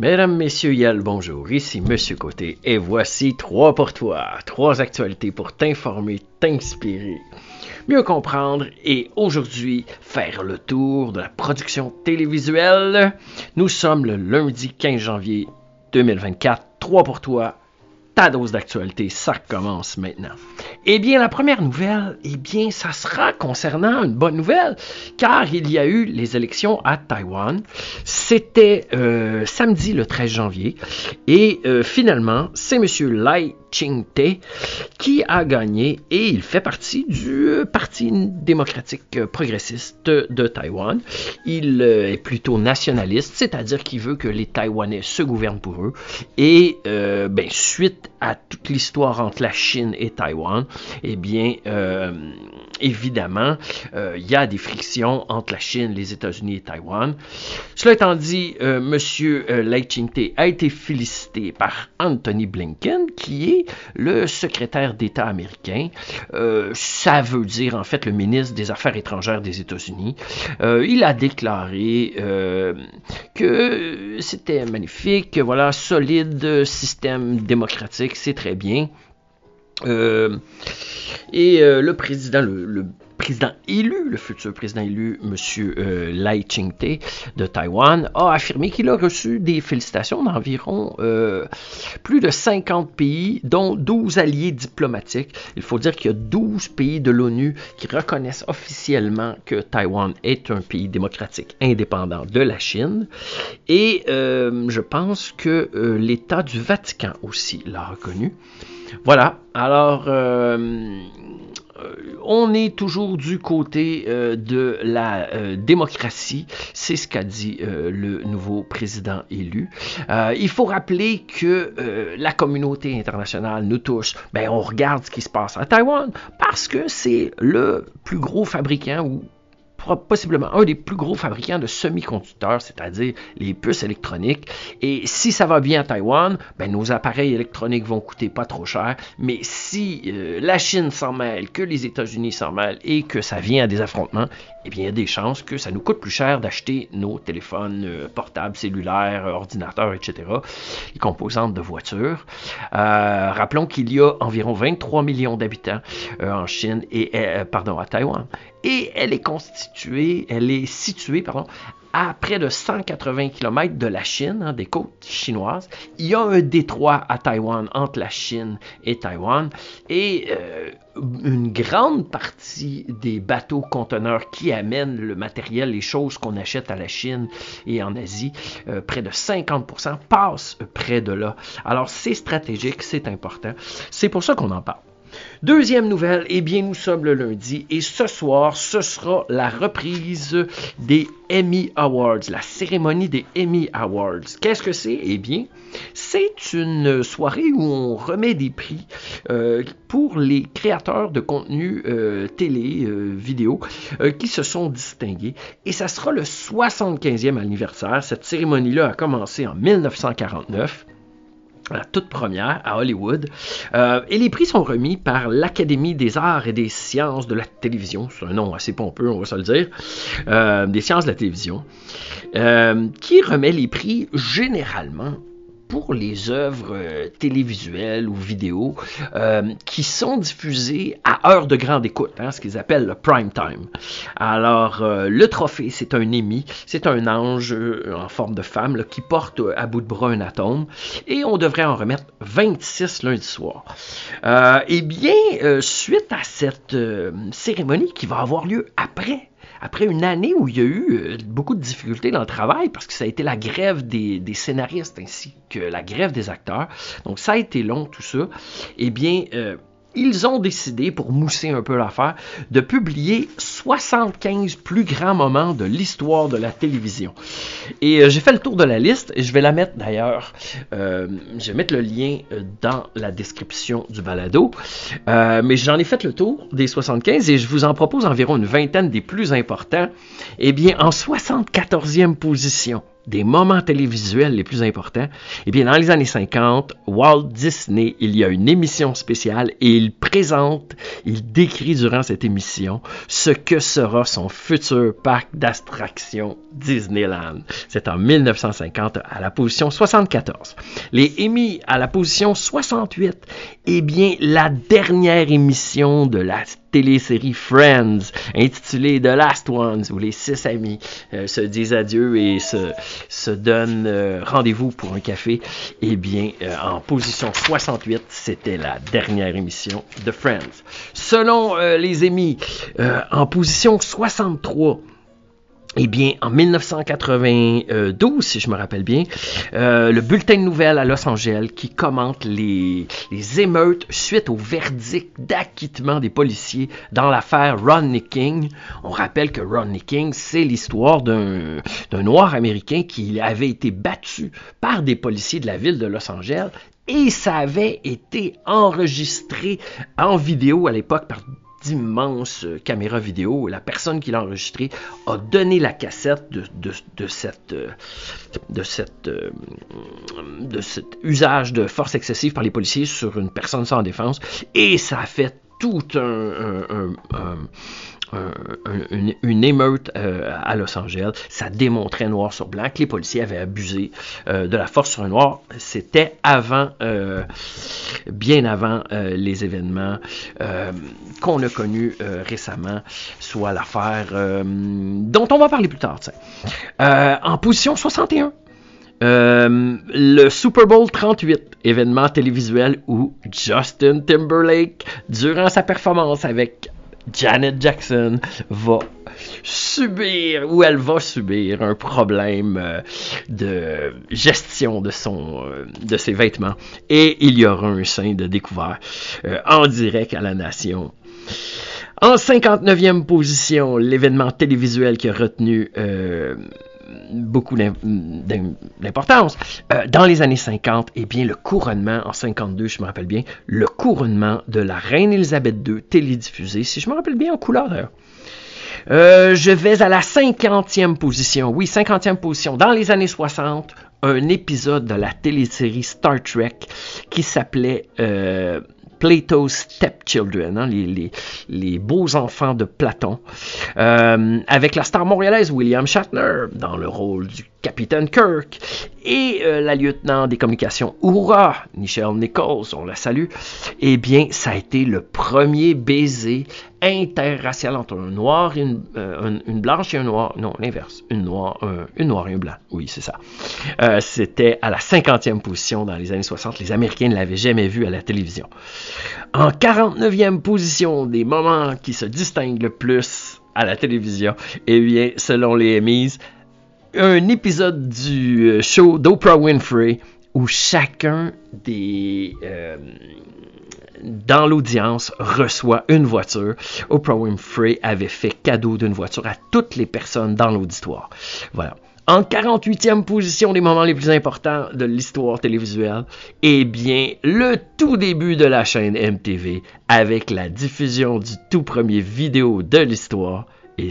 Mesdames, Messieurs, Yel, bonjour, ici Monsieur Côté, et voici trois pour toi, trois actualités pour t'informer, t'inspirer, mieux comprendre et aujourd'hui faire le tour de la production télévisuelle. Nous sommes le lundi 15 janvier 2024, trois pour toi, ta dose d'actualité, ça commence maintenant. Eh bien, la première nouvelle, eh bien, ça sera concernant une bonne nouvelle, car il y a eu les élections à Taïwan. C'était euh, samedi le 13 janvier, et euh, finalement, c'est M. Lai Ching-te qui a gagné, et il fait partie du euh, Parti démocratique progressiste de Taïwan. Il est plutôt nationaliste, c'est-à-dire qu'il veut que les Taïwanais se gouvernent pour eux, et ben, suite à toute l'histoire entre la Chine et Taïwan, eh bien, euh, évidemment, euh, il y a des frictions entre la Chine, les États-Unis et Taïwan. Cela étant dit, euh, M. Lai Ching-te a été félicité par Anthony Blinken, qui est le secrétaire d'État américain. ça veut dire, en fait, le ministre des Affaires étrangères des États-Unis. il a déclaré que c'était magnifique, voilà, solide système démocratique, c'est très bien. Euh, et euh, le président, élu, le futur président élu, M. Euh, Lai Ching-te de Taïwan, a affirmé qu'il a reçu des félicitations d'environ plus de 50 pays, dont 12 alliés diplomatiques. Il faut dire qu'il y a 12 pays de l'ONU qui reconnaissent officiellement que Taïwan est un pays démocratique indépendant de la Chine. Et je pense que l'État du Vatican aussi l'a reconnu. Voilà, alors euh, euh, on est toujours du côté euh, de la démocratie, c'est ce qu'a dit le nouveau président élu. il faut rappeler que la communauté internationale nous touche. Ben, on regarde ce qui se passe à Taïwan parce que c'est le plus gros fabricant ou possiblement un des plus gros fabricants de semi-conducteurs, c'est-à-dire les puces électroniques. Et si ça va bien à Taïwan, ben, nos appareils électroniques vont coûter pas trop cher. Mais si euh, la Chine s'en mêle, que les États-Unis s'en mêlent et que ça vient à des affrontements, eh bien, il y a des chances que ça nous coûte plus cher d'acheter nos téléphones euh, portables, cellulaires, ordinateurs, etc., les composantes de voitures. Euh, rappelons qu'il y a environ 23 millions d'habitants en Chine et, pardon, à Taïwan et elle est constituée, elle est située, pardon, à près de 180 km de la Chine, hein, des côtes chinoises. Il y a un détroit à Taïwan entre la Chine et Taïwan et euh, une grande partie des bateaux conteneurs qui amènent le matériel, les choses qu'on achète à la Chine et en Asie, euh, près de 50% passent près de là. Alors c'est stratégique, c'est important. C'est pour ça qu'on en parle. Deuxième nouvelle, eh bien nous sommes le lundi et ce soir, ce sera la reprise des Emmy Awards, la cérémonie des Emmy Awards. Qu'est-ce que c'est? Eh bien, c'est une soirée où on remet des prix euh, pour les créateurs de contenu euh, télé, euh, vidéo, qui se sont distingués. Et ça sera le 75e anniversaire. Cette cérémonie-là a commencé en 1949 la toute première à Hollywood. Euh, et les prix sont remis par l'Académie des arts et des sciences de la télévision. C'est un nom assez pompeux, on va se le dire. Euh, des sciences de la télévision. Euh, qui remet les prix généralement pour les œuvres euh, télévisuelles ou vidéo euh, qui sont diffusées à heure de grande écoute, hein, ce qu'ils appellent le prime time. Alors, euh, le trophée, c'est un Emmy, c'est un ange en forme de femme qui porte à bout de bras un atome, et on devrait en remettre 26 lundi soir. eh bien, suite à cette cérémonie qui va avoir lieu après après une année où il y a eu euh, beaucoup de difficultés dans le travail, parce que ça a été la grève des, scénaristes ainsi que la grève des acteurs, donc ça a été long tout ça, eh bien, euh, ils ont décidé, pour mousser un peu l'affaire, de publier 75 plus grands moments de l'histoire de la télévision. Et euh, j'ai fait le tour de la liste, et je vais la mettre d'ailleurs, euh, je vais mettre le lien euh, dans la description du balado, mais j'en ai fait le tour des 75 et je vous en propose environ une vingtaine des plus importants. Eh bien, en 74e position, des moments télévisuels les plus importants, eh bien, dans les années 50, Walt Disney, il y a une émission spéciale et il présente, il décrit durant cette émission ce que sera son futur parc d'attractions Disneyland. C'est en 1950 à la position 74. Les Emmy à la position 68. Eh bien, la dernière émission de la télésérie Friends, intitulée The Last Ones, où les six amis euh, se disent adieu et se, se donnent euh, rendez-vous pour un café. Eh bien, euh, en position 68, c'était la dernière émission de Friends. Selon les émis, en position 63, eh bien, en 1992, si je me rappelle bien, euh, le bulletin de nouvelles à Los Angeles qui commente les, émeutes suite au verdict d'acquittement des policiers dans l'affaire Rodney King. On rappelle que Rodney King, c'est l'histoire d'un noir américain qui avait été battu par des policiers de la ville de Los Angeles et ça avait été enregistré en vidéo à l'époque par d'immenses caméras vidéo. La personne qui l'a enregistré a donné la cassette de, cette, de, cette, de cet usage de force excessive par les policiers sur une personne sans défense et ça a fait tout un, une, émeute euh, à Los Angeles. Ça démontrait noir sur blanc que les policiers avaient abusé euh, de la force sur un noir. C'était avant, euh, bien avant les événements qu'on a connus récemment, soit l'affaire dont on va parler plus tard. en position 61. le Super Bowl 38, événement télévisuel où Justin Timberlake, durant sa performance avec Janet Jackson va subir ou elle va subir un problème euh, de gestion euh, de ses vêtements et il y aura un sein de découvert euh, en direct à la nation. En 59e position, l'événement télévisuel qui a retenu beaucoup d'importance. Euh, dans les années 50, eh bien, le couronnement, en 52, je me rappelle bien, le couronnement de la reine Elisabeth II, télédiffusé, si je me rappelle bien, en couleur euh, je vais à la 50e position. Oui, 50e position. Dans les années 60, un épisode de la télésérie Star Trek qui s'appelait euh, Plato's Stepchildren, hein, les, beaux enfants de Platon, euh, avec la star montréalaise William Shatner dans le rôle du capitaine Kirk et euh, la lieutenant des communications Oura, Michelle Nichols, on la salue, eh bien, ça a été le premier baiser interracial entre un noir et une, euh, blanche et un noir. Non, l'inverse. Une noire, une noire et un blanc. Oui, c'est ça. Euh, c'était à la 50e position dans les années 60. Les Américains ne l'avaient jamais vu à la télévision. En 49e position des moments qui se distinguent le plus à la télévision, eh bien, selon les Emmys, un épisode du euh, show d'Oprah Winfrey où chacun des euh, dans l'audience reçoit une voiture. Oprah Winfrey avait fait cadeau d'une voiture à toutes les personnes dans l'auditoire. Voilà. En 48e position des moments les plus importants de l'histoire télévisuelle, eh bien, le tout début de la chaîne MTV avec la diffusion du tout premier vidéo de l'histoire. Et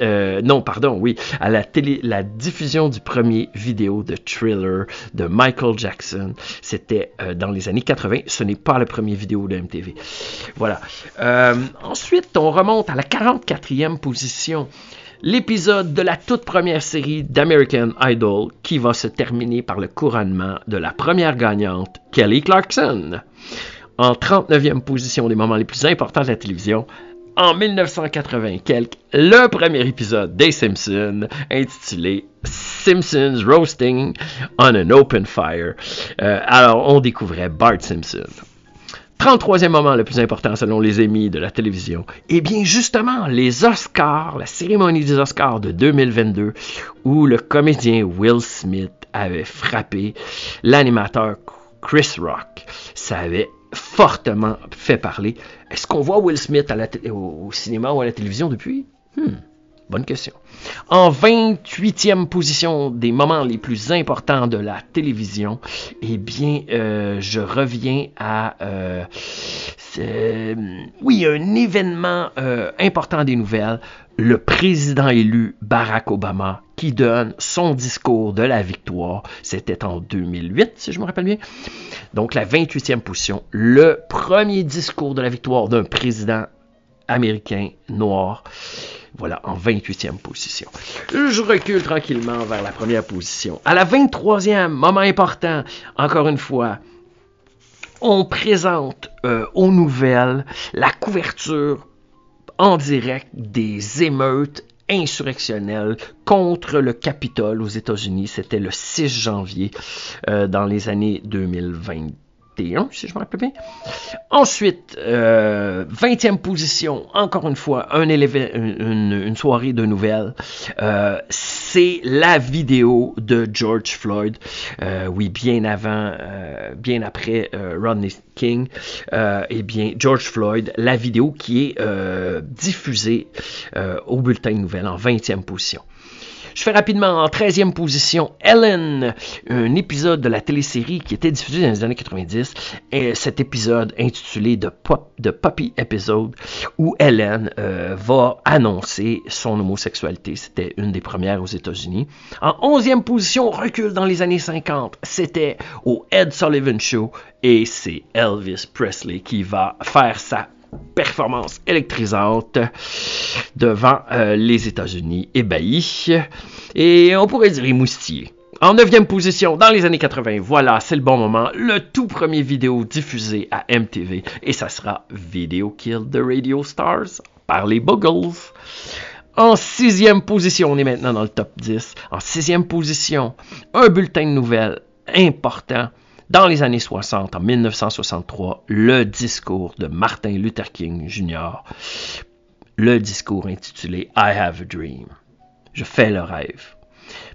euh, non, pardon, oui, à la télé, la diffusion du premier vidéo de Thriller de Michael Jackson. C'était euh, dans les années 80. Ce n'est pas le premier vidéo de MTV. Voilà. Euh, ensuite, on remonte à la 44e position. L'épisode de la toute première série d'American Idol qui va se terminer par le couronnement de la première gagnante, Kelly Clarkson. En 39e position des moments les plus importants de la télévision, en 1980 quelque, le premier épisode des Simpsons intitulé Simpsons Roasting on an Open Fire. Euh, alors, on découvrait Bart Simpson. 33e moment le plus important selon les émis de la télévision. Eh bien, justement, les Oscars, la cérémonie des Oscars de 2022, où le comédien Will Smith avait frappé l'animateur Chris Rock. Ça avait fortement fait parler. Est-ce qu'on voit Will Smith au, cinéma ou à la télévision depuis? Hmm, Bonne question. En 28e position des moments les plus importants de la télévision, eh bien, euh, je reviens à... Euh, oui, un événement euh, important des nouvelles. Le président élu Barack Obama qui donne son discours de la victoire. C'était en 2008, si je me rappelle bien. Donc la 28e position, le premier discours de la victoire d'un président américain noir. Voilà, en 28e position. Je recule tranquillement vers la première position. À la 23e, moment important, encore une fois, on présente euh, aux nouvelles la couverture en direct des émeutes insurrectionnelles contre le Capitole aux États-Unis. C'était le 6 janvier euh, dans les années 2020 si je me rappelle bien. Ensuite, 20e euh, position, encore une fois, un une, soirée de nouvelles. Euh, c'est la vidéo de George Floyd. Euh, oui, bien avant, bien après Rodney King. eh bien, George Floyd, la vidéo qui est diffusée au bulletin de nouvelles en 20e position. Je fais rapidement en 13e position Ellen, un épisode de la télésérie qui était diffusé dans les années 90. Et cet épisode intitulé The, Pop, Puppy Episode, où Ellen euh, va annoncer son homosexualité. C'était une des premières aux États-Unis. En 11e position, recul dans les années 50. C'était au Ed Sullivan Show et c'est Elvis Presley qui va faire sa performance électrisante devant euh, les États-Unis ébahis et on pourrait dire émoustillés. En neuvième position, dans les années 80, voilà, c'est le bon moment, le tout premier vidéo diffusé à MTV, et ça sera Video Kill the Radio Stars par les Buggles. En sixième position, on est maintenant dans le top 10. En sixième position, un bulletin de nouvelles important dans les années 60, en 1963, le discours de Martin Luther King Jr., le discours intitulé I Have a Dream. Je fais le rêve,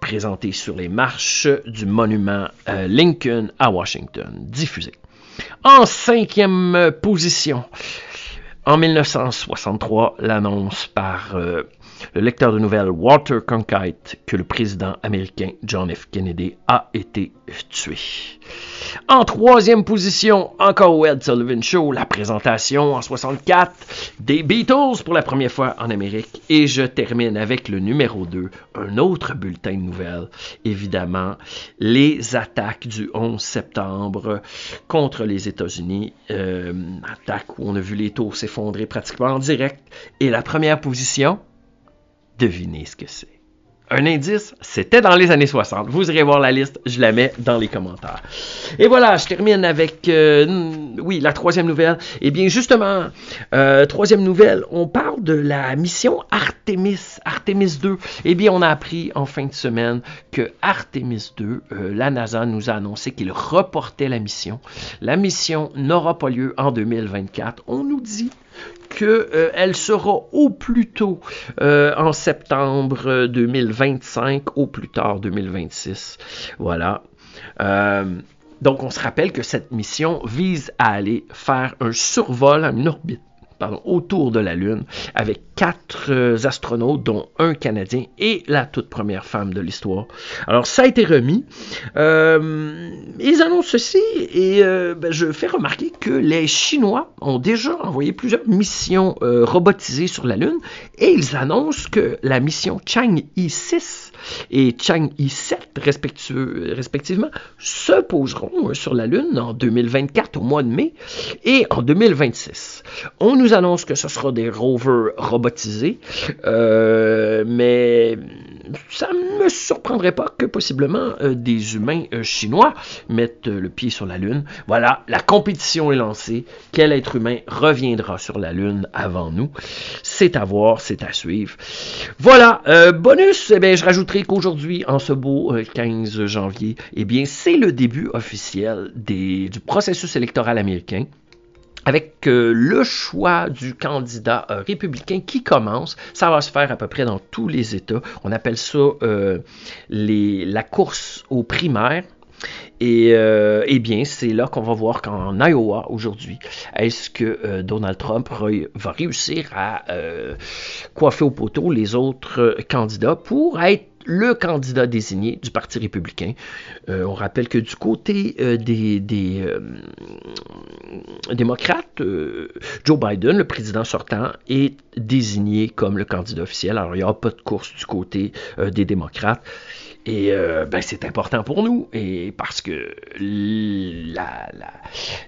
présenté sur les marches du monument euh, Lincoln à Washington, diffusé. En cinquième position, en 1963, l'annonce par euh, le lecteur de nouvelles Walter Cronkite que le président américain John F. Kennedy a été tué. En troisième position, encore Ed Sullivan Show, la présentation en 64 des Beatles pour la première fois en Amérique. Et je termine avec le numéro 2, un autre bulletin de nouvelles. Évidemment, les attaques du 11 septembre contre les États-Unis. Euh, attaque où on a vu les taux s'effondrer pratiquement en direct. Et la première position, devinez ce que c'est. Un indice, c'était dans les années 60. Vous irez voir la liste, je la mets dans les commentaires. Et voilà, je termine avec, euh, oui, la troisième nouvelle. Eh bien, justement, euh, troisième nouvelle, on parle de la mission Artemis, Artemis 2. Eh bien, on a appris en fin de semaine que Artemis 2, euh, la NASA nous a annoncé qu'il reportait la mission. La mission n'aura pas lieu en 2024. On nous dit qu'elle euh, sera au plus tôt euh, en septembre 2025, au plus tard 2026. Voilà. Euh, donc on se rappelle que cette mission vise à aller faire un survol en orbite autour de la Lune avec quatre euh, astronautes, dont un Canadien et la toute première femme de l'histoire. Alors ça a été remis. Euh, ils annoncent ceci et euh, ben, je fais remarquer que les Chinois ont déjà envoyé plusieurs missions robotisées sur la Lune et ils annoncent que la mission Chang'e 6 et Chang'e 7 respectivement se poseront sur la Lune en 2024 au mois de mai et en 2026. On nous annonce que ce sera des rovers robotisés, euh, mais ça ne me surprendrait pas que possiblement euh, des humains euh, chinois mettent le pied sur la Lune. Voilà, la compétition est lancée. Quel être humain reviendra sur la Lune avant nous? C'est à voir, c'est à suivre. Voilà, bonus, eh je rajouterai qu'aujourd'hui, en ce beau 15 janvier, eh bien, c'est le début officiel du processus électoral américain avec euh, le choix du candidat euh, républicain qui commence. Ça va se faire à peu près dans tous les États. On appelle ça euh, les, la course aux primaires. Et eh bien, c'est là qu'on va voir qu'en Iowa aujourd'hui, est-ce que Donald Trump va réussir à coiffer au poteau les autres candidats pour être le candidat désigné du Parti républicain. Euh, on rappelle que du côté euh, des, euh, démocrates, Joe Biden, le président sortant, est désigné comme le candidat officiel. Alors, il n'y aura pas de course du côté des démocrates. Et euh, ben, c'est important pour nous, et parce que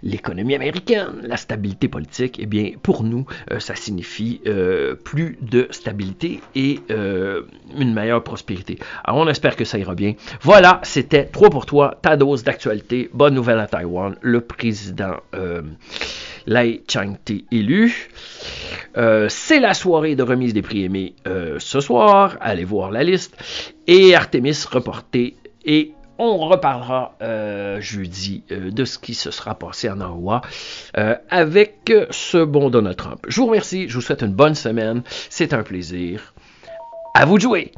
l'économie américaine, la stabilité politique, eh bien, pour nous, euh, ça signifie euh, plus de stabilité et une meilleure prospérité. Alors, on espère que ça ira bien. Voilà, c'était 3 pour toi, ta dose d'actualité. Bonne nouvelle à Taïwan. Le président Lai Chang-te élu. Euh, c'est la soirée de remise des prix aimés euh, ce soir. Allez voir la liste. Et Artemis reporté. Et on reparlera euh, jeudi de ce qui se sera passé en Iowa avec ce bon Donald Trump. Je vous remercie. Je vous souhaite une bonne semaine. C'est un plaisir. À vous de jouer.